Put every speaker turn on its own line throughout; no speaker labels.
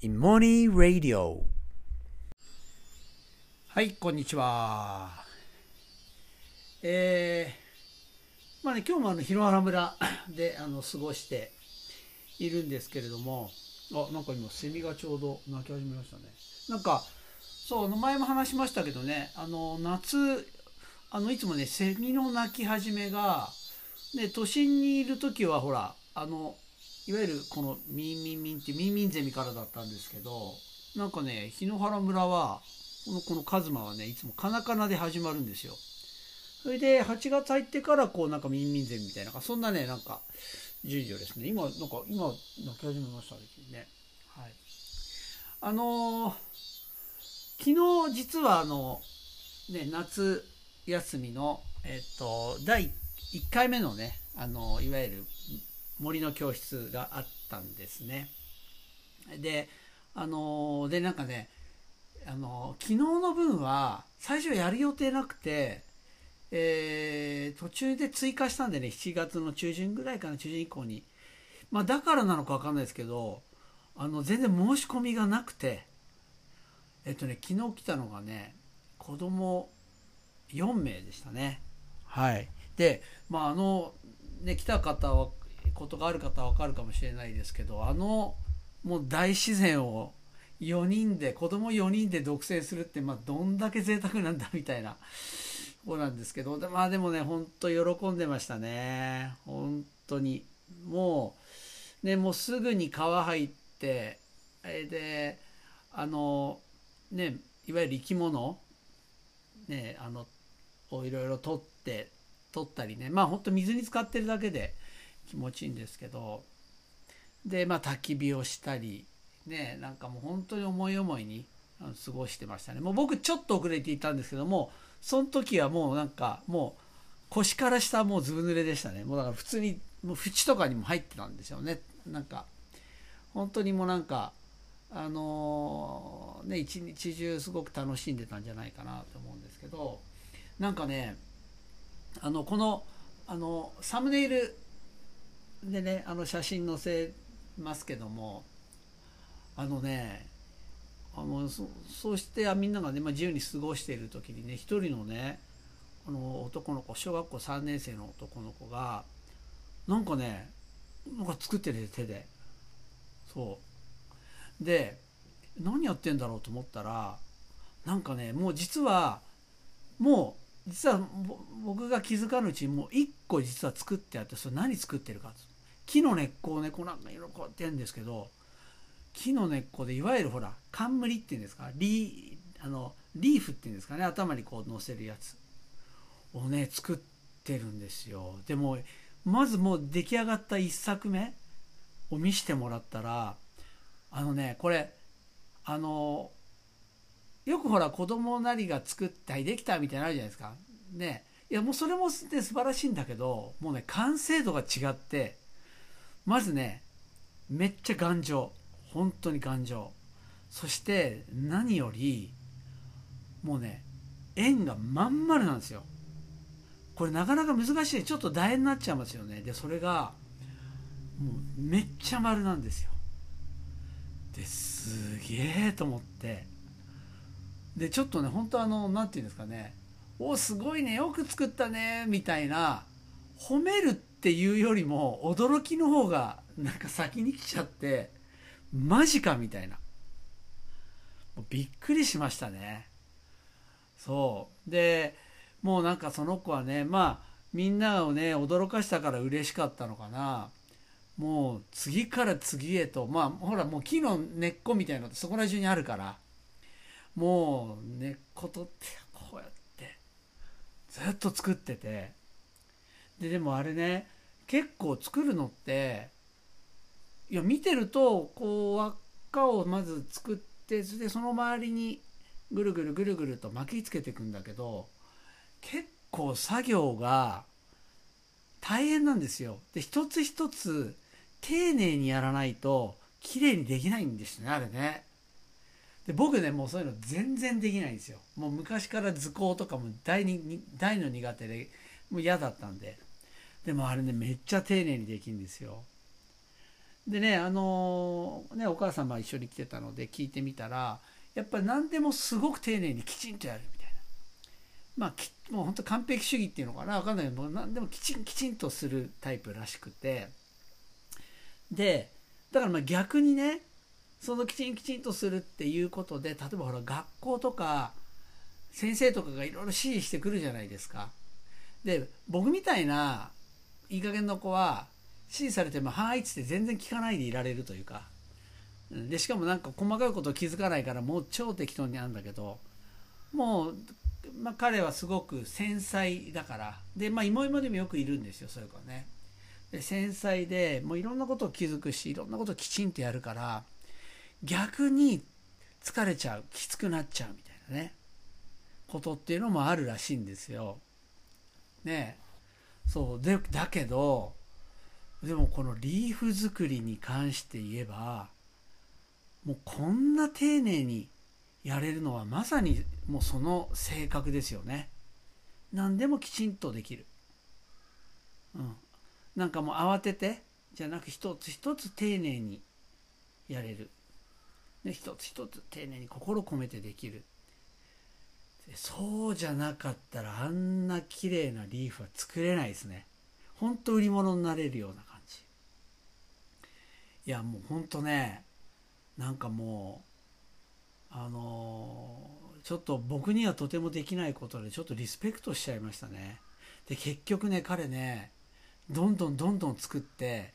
in Money Radio. はいこんにちは。えー、まあね今日もあの檜原村 であの過ごしているんですけれどもあなんか今セミがちょうど鳴き始めましたね。なんかそう前も話しましたけどねあの夏あのいつもねセミの鳴き始めが、ね、都心にいる時はほらあのいわゆるこのミンミンミンってミンミンゼミからだったんですけどなんかね檜原村はこのこのカズマはねいつもカナカナで始まるんですよ。それで8月入ってからこうなんかミンミンゼミみたいなそんなねなんか順序ですね。今なんか今泣き始めましたねはい。あのー、昨日実はあのね夏休みのえっと第1回目のねあのいわゆる森の教室があったんですね。であのでなんかねあの昨日の分は最初やる予定なくて、えー、途中で追加したんでね7月の中旬ぐらいかな中旬以降に、まあ、だからなのか分かんないですけどあの全然申し込みがなくてえっとね昨日来たのがね子供4名でしたね。はい。でまああのね来た方はことがある方は分かるかもしれないですけどあのもう大自然を4人で子供4人で独占するって、まあ、どんだけ贅沢なんだみたいなこうなんですけどまあでもね本当喜んでましたね。本当に。もうねもうすぐに川入ってであのねいわゆる生き物ねあのをいろいろ取って取ったりね。まあ本当水に浸かってるだけで気持ちいいんですけどでまあ焚き火をしたりねなんかもう本当に思い思いに過ごしてましたね。もう僕ちょっと遅れていたんですけどもその時はもうなんかもう腰から下もうずぶ濡れでしたね。もうだから普通にもう縁とかにも入ってたんですよね。なんか本当にもうなんかあのー、ね一日中すごく楽しんでたんじゃないかなと思うんですけどなんかねあのこのあのサムネイルでねあの写真載せますけどもあのねあのそそうしてみんながね、まあ、自由に過ごしている時にね一人のねあの男の子小学校3年生の男の子がなんかねなんか作ってる手でそう。で何やってんだろうと思ったらなんかねもう実はもう実は僕が気づかぬうちにもう1個実は作ってあってそれ何作ってるか木の根っこをねこうなんかいろいろこうやってやるんですけど木の根っこでいわゆるほら冠っていうんですかリあのリーフっていうんですかね頭にこう乗せるやつをね作ってるんですよ。でもまずもう出来上がった1作目を見せてもらったらあのねこれあのよくほら子供なりが作ったりできたみたいなのあるじゃないですか。ね。いやもうそれも、ね、素晴らしいんだけどもうね完成度が違ってまずねめっちゃ頑丈。本当に頑丈。そして何よりもうね円がまん丸なんですよ。これなかなか難しい。ちょっと楕円になっちゃいますよね。でそれがもうめっちゃ丸なんですよ。ですげえと思って。でちょっとね本当あの何て言うんですかね。おすごいね。よく作ったね。みたいな褒めるっていうよりも驚きの方がなんか先に来ちゃってマジかみたいな。びっくりしましたね。そう。でもうなんかその子はねまあみんなをね驚かしたから嬉しかったのかな。もう次から次へとまあほらもう木の根っこみたいなのってそこら中にあるから。もう根っこ取ってこうやってずっと作ってて。ででもあれね結構作るのっていや見てるとこう輪っかをまず作ってそれでその周りにぐるぐるぐるぐると巻きつけていくんだけど結構作業が大変なんですよ。で一つ一つ丁寧にやらないと綺麗にできないんですねあれね。で僕ねもうそういうの全然できないんですよ。もう昔から図工とかも大に大の苦手でもう嫌だったんで。でもあれねめっちゃ丁寧にできるんですよ。でねあのねお母様一緒に来てたので聞いてみたらやっぱり何でもすごく丁寧にきちんとやるみたいな。まあきもう本当完璧主義っていうのかな。分かんないけど何でもきちんきちんとするタイプらしくて。でだからまあ逆にねそのきちんきちんとするっていうことで例えばほら学校とか先生とかがいろいろ指示してくるじゃないですか。で僕みたいないい加減の子は指示されても「はい」っつって全然聞かないでいられるというか。でしかもなんか細かいこと気づかないからもう超適当にあるんだけどもう、まあ、彼はすごく繊細だから。でまあ芋芋でもよくいるんですよそういう子はね。で繊細でもういろんなことを気づくしいろんなことをきちんとやるから逆に疲れちゃうきつくなっちゃうみたいなね。ことっていうのもあるらしいんですよ。ね。えそうでだけどでもこのリーフ作りに関して言えばもうこんな丁寧にやれるのはまさにもうその性格ですよね。何でもきちんとできる。うん。なんかもう慌ててじゃなく一つ一つ丁寧にやれる。で一つ一つ丁寧に心込めてできる。そうじゃなかったらあんな綺麗なリーフは作れないですね。ほんと売り物になれるような感じ。いやもうほんとね、なんかもう、あのー、ちょっと僕にはとてもできないことでちょっとリスペクトしちゃいましたね。で、結局ね、彼ね、どんどんどんどん作って、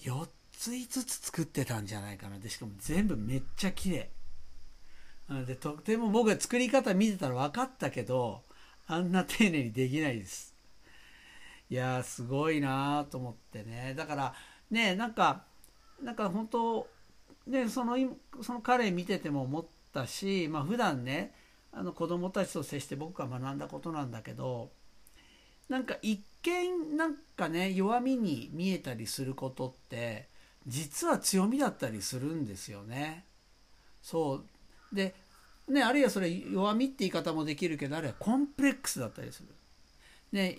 4つ5つ作ってたんじゃないかな。で、しかも全部めっちゃ綺麗。でとても僕が作り方見てたら分かったけどあんな丁寧にできないです。いやすごいなと思ってね。だからねなんかなんか本当ねそのその彼見てても思ったしまあ普段ねあの子供たちと接して僕が学んだことなんだけどなんか一見なんかね弱みに見えたりすることって実は強みだったりするんですよね。そう。で、ね、あるいはそれ弱みって言い方もできるけどあるいはコンプレックスだったりする。ね、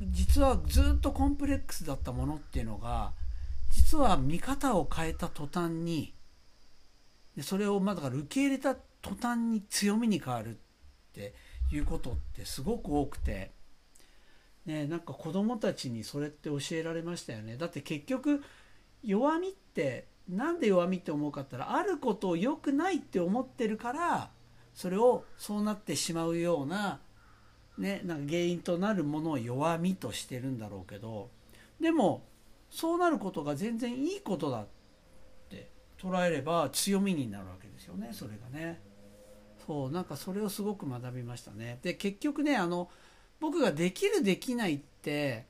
実はずっとコンプレックスだったものっていうのが実は見方を変えた途端にでそれをまだから受け入れた途端に強みに変わるっていうことってすごく多くて、ね、なんか子供たちにそれって教えられましたよねだって結局弱みってなんで弱みって思うかったらあることを良くないって思ってるからそれをそうなってしまうような,、ね、なんか原因となるものを弱みとしてるんだろうけどでもそうなることが全然いいことだって捉えれば強みになるわけですよねそれがね。そうなんかそれをすごく学びましたね。で結局ねあの僕ができるできないって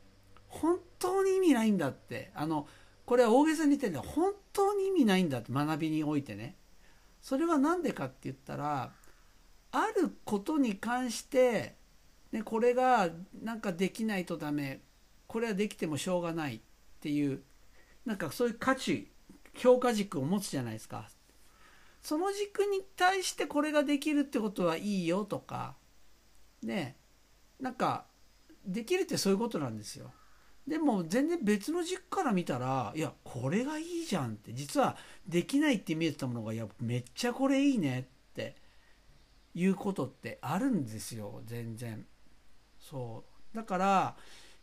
本当に意味ないんだってあのこれは大げさに言ってるんだ本当に意味ないんだって学びにおいてね。それは何でかって言ったらあることに関して、ね、これがなんかできないとダメこれはできてもしょうがないっていうなんかそういう価値評価軸を持つじゃないですか。その軸に対してこれができるってことはいいよとかねなんかできるってそういうことなんですよ。でも全然別の軸から見たらいやこれがいいじゃんって実はできないって見えてたものがいやめっちゃこれいいねっていうことってあるんですよ全然。そう。だから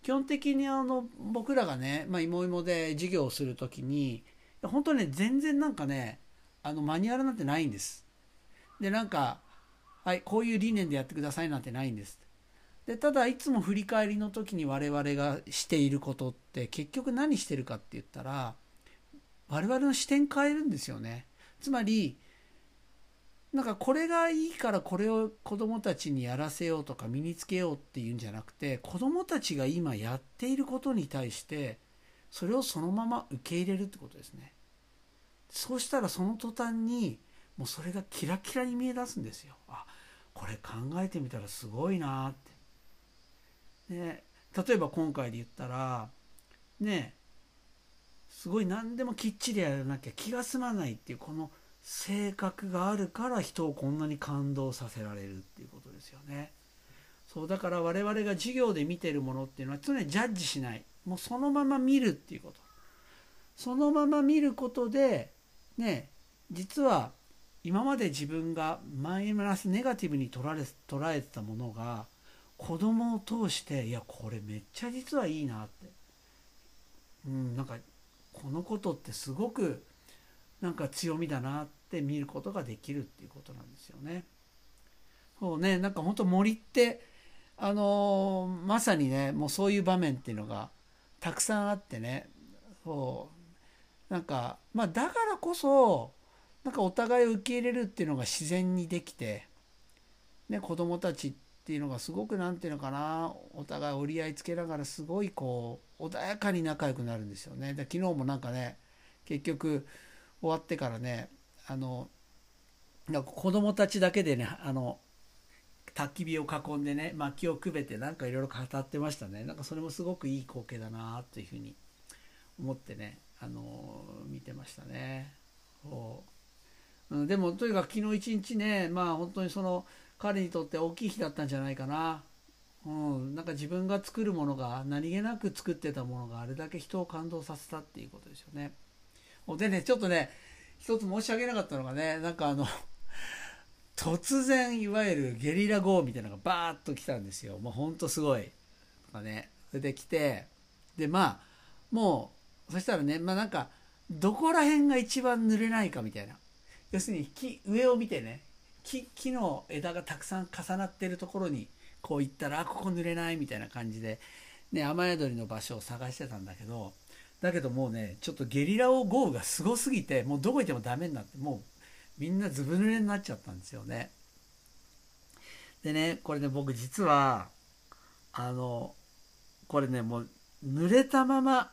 基本的にあの僕らがね、まあ、芋芋で授業をする時に本当ね全然なんかねあのマニュアルなんてないんです。でなんかはいこういう理念でやってくださいなんてないんです。でただいつも振り返りの時に我々がしていることって結局何してるかって言ったら我々の視点変えるんですよね。つまりなんかこれがいいからこれを子どもたちにやらせようとか身につけようっていうんじゃなくて子どもたちが今やっていることに対してそれをそのまま受け入れるってことですね。そうしたらその途端にもうそれがキラキラに見え出すんですよ。あこれ考えてみたらすごいなって。ね、例えば今回で言ったらねすごい何でもきっちりやらなきゃ気が済まないっていうこの性格があるから人をこんなに感動させられるっていうことですよね。そうだから我々が授業で見てるものっていうのは常にジャッジしないもうそのまま見るっていうことそのまま見ることでね実は今まで自分がマイナスネガティブに捉え捉えてたものが子供を通していやこれめっちゃ実はいいなって。うんなんかこのことってすごくなんか強みだなって見ることができるっていうことなんですよね。そうねなんか本当森ってあのー、まさにねもうそういう場面っていうのがたくさんあってね。そう。なんかまあだからこそなんかお互いを受け入れるっていうのが自然にできて、ね、子供たちってっていうのがすごく何て言うのかなお互い折り合いつけながらすごいこう穏やかに仲良くなるんですよね。で昨日もなんかね結局終わってからねあのなんか子供たちだけでねあの焚き火を囲んでね薪をくべてなんかいろいろ語ってましたね。なんかそれもすごくいい光景だなというふうに思ってねあの見てましたね。そう、でもとにかく昨日一日ねまあ本当にその彼にとって大きい日だったんじゃないかな。うん、なんか自分が作るものが何気なく作ってたものがあれだけ人を感動させたっていうことですよね。でねちょっとね一つ申し訳なかったのがねなんかあの 突然いわゆるゲリラ豪雨みたいなのがバーッと来たんですよ。もうほんとすごい。とかねそれで来てでまあもうそしたらねまあなんかどこら辺が一番濡れないかみたいな。要するに木上を見てね木木の枝がたくさん重なってるところにこう行ったらあここ濡れないみたいな感じで、ね、雨宿りの場所を探してたんだけどだけどもうねちょっとゲリラ豪雨がすごすぎてもうどこ行ってもダメになってもうみんなずぶ濡れになっちゃったんですよね。でねこれね僕実はあのこれねもう濡れたまま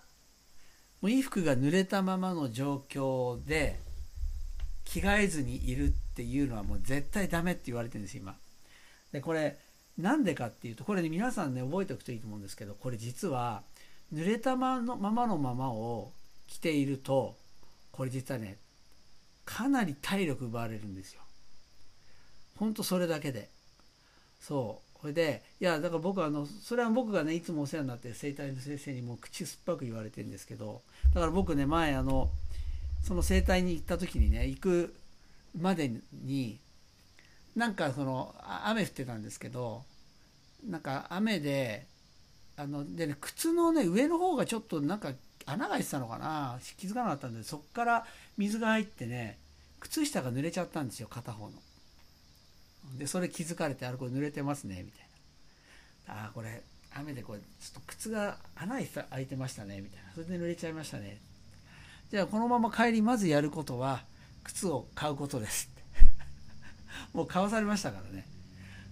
もう衣服が濡れたままの状況で着替えずにいるっていうのはもう絶対ダメって言われてるんです今。でこれなんでかっていうとこれね皆さんね覚えておくといいと思うんですけどこれ実は濡れたまのままのままを着ているとこれ実はねかなり体力奪われるんですよ。ほんとそれだけで。そう。これで、いや、だから僕あの、それは僕がね、いつもお世話になってる整体の先生にもう口酸っぱく言われてるんですけど、だから僕ね、前あの、その整体に行った時にね、行くまでに、なんかその、雨降ってたんですけど、なんか雨で、あの、でね、靴のね、上の方がちょっとなんか穴が開いてたのかな気づかなかったんでそこから水が入ってね靴下が濡れちゃったんですよ片方の。でそれ気づかれてあれこれ濡れてますねみたいな。ああこれ雨でこれちょっと靴が穴開いてましたねみたいな。それで濡れちゃいましたね。じゃあこのまま帰りまずやることは靴を買うことです。もう買わされましたからね。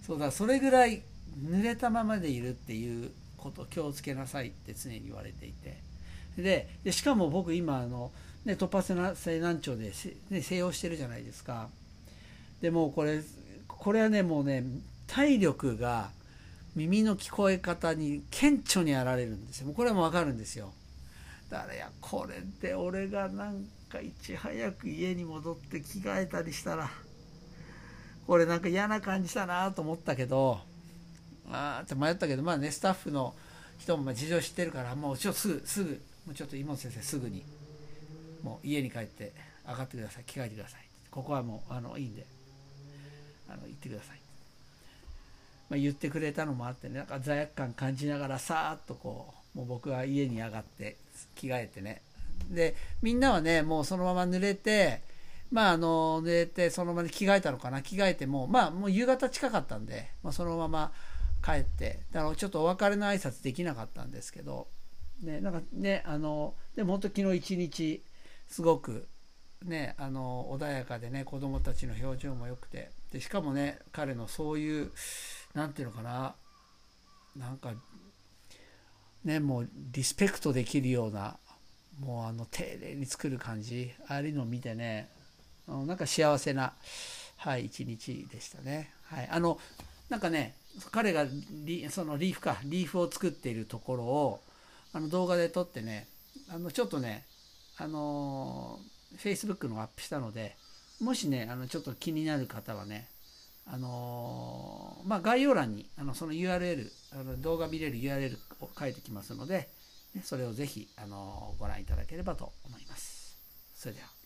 そうだそれぐらい濡れたままでいるっていうこと気をつけなさいって常に言われていて。でしかも僕今あの、ね、突発性難聴で、ね、静養してるじゃないですか。でもこれこれはねもうね体力が耳の聞こえ方に顕著にあられるんですよ。これはもう分かるんですよ。だからいやこれで俺がなんかいち早く家に戻って着替えたりしたらこれなんか嫌な感じだなと思ったけどああって迷ったけどまあねスタッフの人も事情知ってるからもうちょっとすぐすぐもうちょっと妹先生すぐにもう家に帰って上がってください着替えてください。ここはもうあのいいんであの行ってください、まあ、言ってくれたのもあってねなんか罪悪感感じながらさーっとこうもう僕は家に上がって着替えてねでみんなはねもうそのまま濡れてまああの濡れてそのまま着替えたのかな？着替えてもまあもう夕方近かったんで、まあ、そのまま帰ってだからちょっとお別れの挨拶できなかったんですけどね、なんかね、あの、でも本当昨日一日、すごく、ね、あの、穏やかでね、子供たちの表情も良くて、で、しかもね、彼のそういう、なんていうのかな、なんか、ね、もうリスペクトできるような、もうあの、丁寧に作る感じ、ああいうのを見てね、なんか幸せな、はい、一日でしたね。はい。あの、なんかね、彼がリそのリーフか、リーフを作っているところを、あの動画で撮ってねあのちょっとねあの Facebook のアップしたのでもしねあのちょっと気になる方はねあのまあ、概要欄にあのその URL あの動画見れる URL を書いてきますので、それをぜひあのご覧いただければと思います。それでは